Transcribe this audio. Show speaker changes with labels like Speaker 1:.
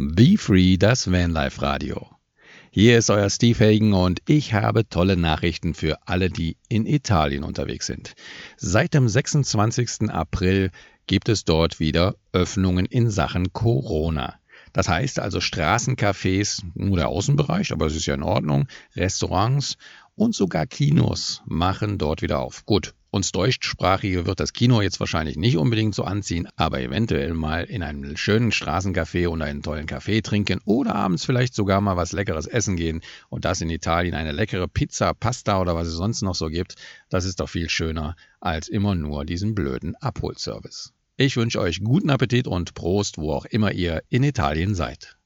Speaker 1: Be Free, das Vanlife Radio. Hier ist euer Steve Hagen und ich habe tolle Nachrichten für alle, die in Italien unterwegs sind. Seit dem 26. April gibt es dort wieder Öffnungen in Sachen Corona. Das heißt also Straßencafés, nur der Außenbereich, aber es ist ja in Ordnung, Restaurants und sogar Kinos machen dort wieder auf. Gut, uns Deutschsprachige wird das Kino jetzt wahrscheinlich nicht unbedingt so anziehen, aber eventuell mal in einem schönen Straßencafé oder einen tollen Kaffee trinken oder abends vielleicht sogar mal was Leckeres essen gehen und das in Italien eine leckere Pizza, Pasta oder was es sonst noch so gibt, das ist doch viel schöner als immer nur diesen blöden Abholservice. Ich wünsche euch guten Appetit und Prost, wo auch immer ihr in Italien seid.